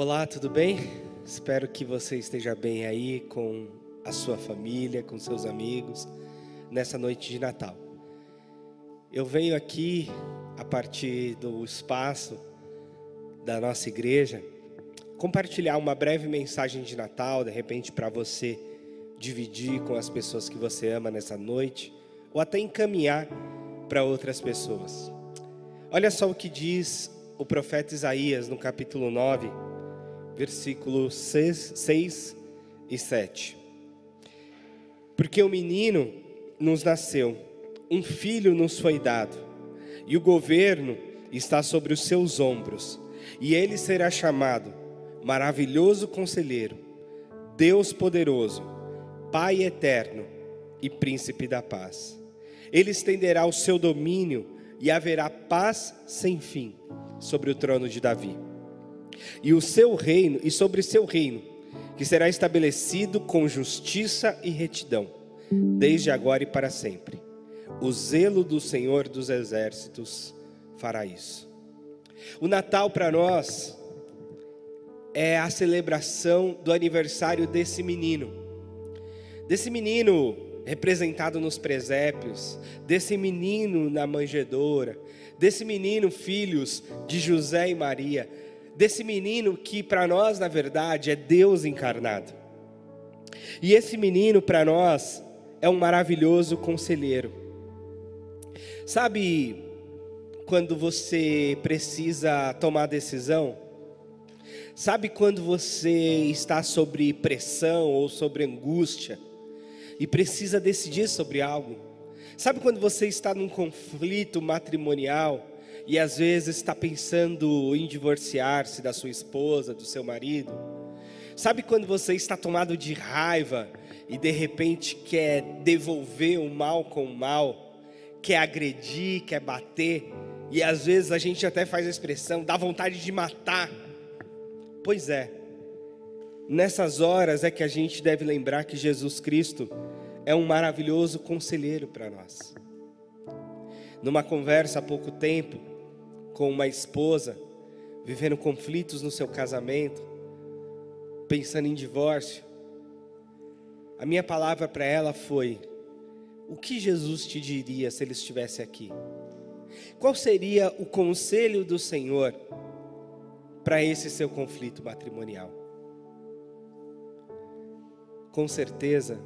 Olá, tudo bem? Espero que você esteja bem aí com a sua família, com seus amigos, nessa noite de Natal. Eu venho aqui, a partir do espaço da nossa igreja, compartilhar uma breve mensagem de Natal, de repente para você dividir com as pessoas que você ama nessa noite, ou até encaminhar para outras pessoas. Olha só o que diz o profeta Isaías no capítulo 9 versículos 6, 6 e 7. Porque o menino nos nasceu, um filho nos foi dado, e o governo está sobre os seus ombros, e ele será chamado Maravilhoso Conselheiro, Deus Poderoso, Pai Eterno e Príncipe da Paz. Ele estenderá o seu domínio e haverá paz sem fim sobre o trono de Davi e o seu reino e sobre seu reino, que será estabelecido com justiça e retidão, desde agora e para sempre. O zelo do Senhor dos exércitos fará isso. O Natal para nós é a celebração do aniversário desse menino. Desse menino representado nos presépios, desse menino na manjedoura, desse menino filhos de José e Maria, desse menino que para nós, na verdade, é Deus encarnado. E esse menino para nós é um maravilhoso conselheiro. Sabe quando você precisa tomar decisão? Sabe quando você está sobre pressão ou sobre angústia e precisa decidir sobre algo? Sabe quando você está num conflito matrimonial e às vezes está pensando em divorciar-se da sua esposa, do seu marido. Sabe quando você está tomado de raiva e de repente quer devolver o mal com o mal, quer agredir, quer bater, e às vezes a gente até faz a expressão, dá vontade de matar. Pois é, nessas horas é que a gente deve lembrar que Jesus Cristo é um maravilhoso conselheiro para nós. Numa conversa há pouco tempo, com uma esposa, vivendo conflitos no seu casamento, pensando em divórcio, a minha palavra para ela foi: o que Jesus te diria se ele estivesse aqui? Qual seria o conselho do Senhor para esse seu conflito matrimonial? Com certeza,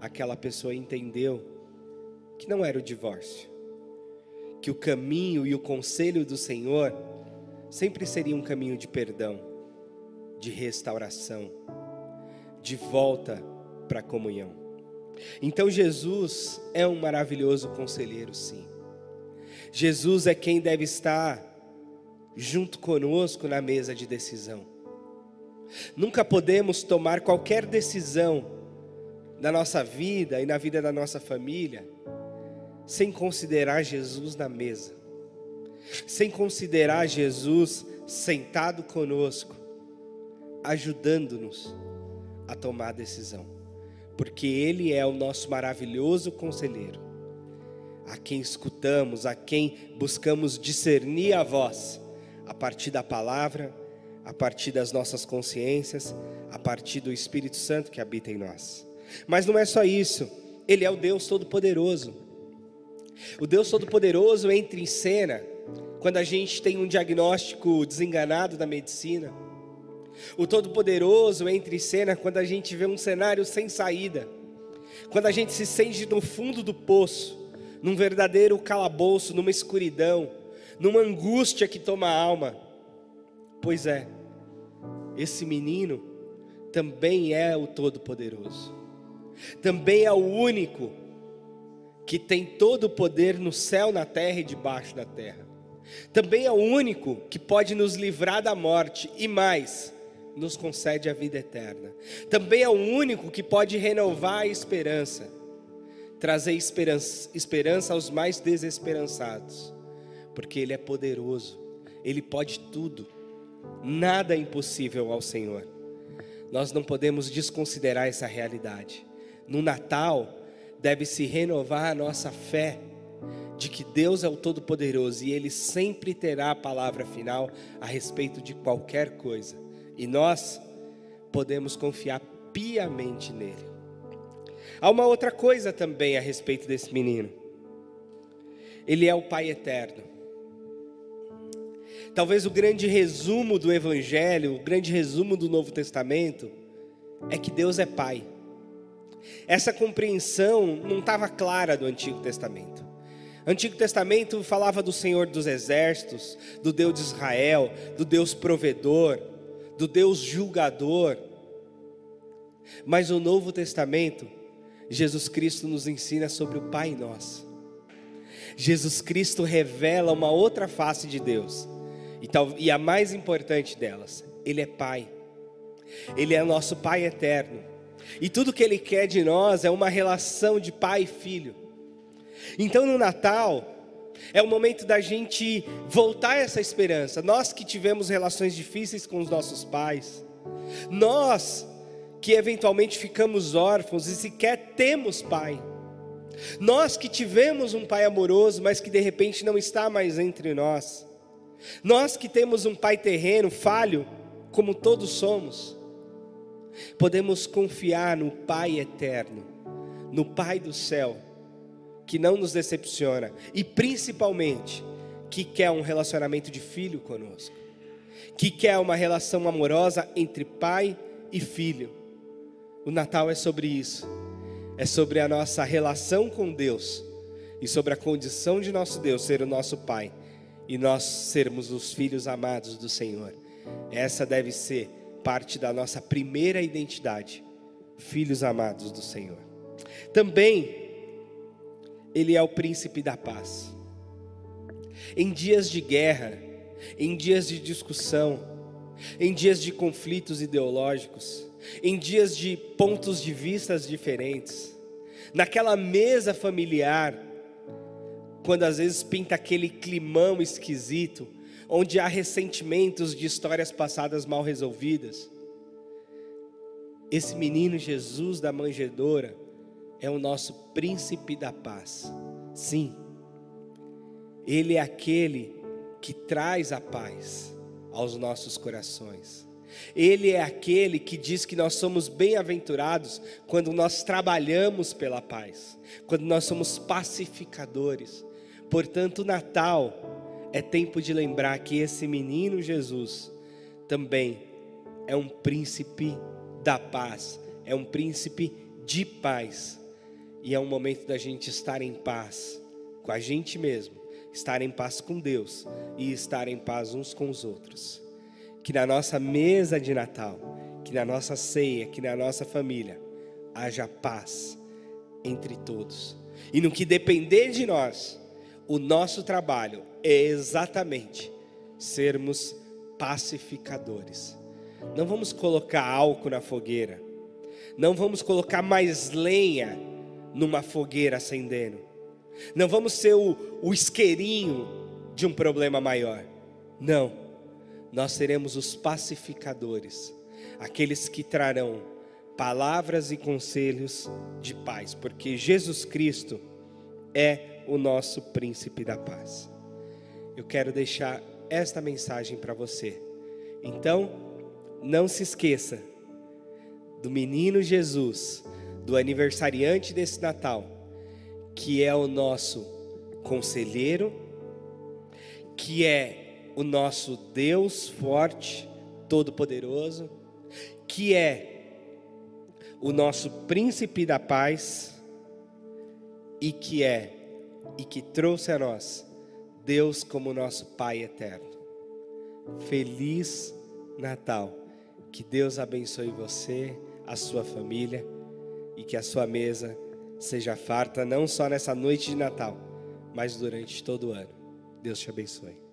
aquela pessoa entendeu que não era o divórcio, que o caminho e o conselho do Senhor sempre seria um caminho de perdão, de restauração, de volta para a comunhão. Então Jesus é um maravilhoso conselheiro, sim. Jesus é quem deve estar junto conosco na mesa de decisão. Nunca podemos tomar qualquer decisão na nossa vida e na vida da nossa família sem considerar Jesus na mesa, sem considerar Jesus sentado conosco, ajudando-nos a tomar a decisão, porque Ele é o nosso maravilhoso conselheiro, a quem escutamos, a quem buscamos discernir a voz, a partir da palavra, a partir das nossas consciências, a partir do Espírito Santo que habita em nós. Mas não é só isso, Ele é o Deus Todo-Poderoso. O Deus Todo-Poderoso entra em cena quando a gente tem um diagnóstico desenganado da medicina. O Todo-Poderoso entra em cena quando a gente vê um cenário sem saída. Quando a gente se sente no fundo do poço, num verdadeiro calabouço, numa escuridão, numa angústia que toma a alma. Pois é, esse menino também é o Todo-Poderoso, também é o único que tem todo o poder no céu, na terra e debaixo da terra. Também é o único que pode nos livrar da morte e mais, nos concede a vida eterna. Também é o único que pode renovar a esperança, trazer esperança, esperança aos mais desesperançados, porque Ele é poderoso, Ele pode tudo, nada é impossível ao Senhor. Nós não podemos desconsiderar essa realidade. No Natal, deve se renovar a nossa fé de que Deus é o Todo-Poderoso e Ele sempre terá a palavra final a respeito de qualquer coisa, E nós podemos confiar piamente nele. Há uma outra coisa também a respeito desse menino. Ele é o Pai eterno. Talvez o grande resumo do Evangelho, o grande resumo do Novo Testamento, é que Deus é Pai. Essa compreensão não estava clara do Antigo Testamento. Antigo Testamento falava do Senhor dos Exércitos, do Deus de Israel, do Deus provedor, do Deus julgador. Mas o Novo Testamento, Jesus Cristo nos ensina sobre o Pai Nosso. Jesus Cristo revela uma outra face de Deus, e, tal, e a mais importante delas, Ele é Pai, Ele é nosso Pai eterno, e tudo que Ele quer de nós é uma relação de pai e filho. Então no Natal, é o momento da gente voltar essa esperança. Nós que tivemos relações difíceis com os nossos pais, nós que eventualmente ficamos órfãos e sequer temos pai, nós que tivemos um pai amoroso, mas que de repente não está mais entre nós, nós que temos um pai terreno, falho, como todos somos, podemos confiar no Pai eterno, no Pai do céu que não nos decepciona e principalmente que quer um relacionamento de filho conosco, que quer uma relação amorosa entre pai e filho. O Natal é sobre isso, é sobre a nossa relação com Deus e sobre a condição de nosso Deus ser o nosso Pai e nós sermos os filhos amados do Senhor. Essa deve ser parte da nossa primeira identidade, filhos amados do Senhor. Também ele é o príncipe da paz. Em dias de guerra, em dias de discussão, em dias de conflitos ideológicos, em dias de pontos de vistas diferentes, naquela mesa familiar, quando às vezes pinta aquele climão esquisito, onde há ressentimentos de histórias passadas mal resolvidas. Esse menino Jesus da manjedoura, é o nosso príncipe da paz. Sim, ele é aquele que traz a paz aos nossos corações. Ele é aquele que diz que nós somos bem-aventurados quando nós trabalhamos pela paz, quando nós somos pacificadores. Portanto, o Natal é tempo de lembrar que esse menino Jesus também é um príncipe da paz, é um príncipe de paz. E é um momento da gente estar em paz com a gente mesmo, estar em paz com Deus e estar em paz uns com os outros. Que na nossa mesa de Natal, que na nossa ceia, que na nossa família, haja paz entre todos. E no que depender de nós, o nosso trabalho é exatamente sermos pacificadores. Não vamos colocar álcool na fogueira, não vamos colocar mais lenha numa fogueira acendendo. Não vamos ser o, o isqueirinho de um problema maior. Não. Nós seremos os pacificadores, aqueles que trarão palavras e conselhos de paz, porque Jesus Cristo é o nosso príncipe da paz. Eu quero deixar esta mensagem para você. Então, não se esqueça do menino Jesus do aniversariante desse Natal, que é o nosso conselheiro, que é o nosso Deus forte, todo-poderoso, que é o nosso príncipe da paz e que é e que trouxe a nós Deus como nosso Pai eterno. Feliz Natal. Que Deus abençoe você, a sua família e que a sua mesa seja farta não só nessa noite de Natal, mas durante todo o ano. Deus te abençoe.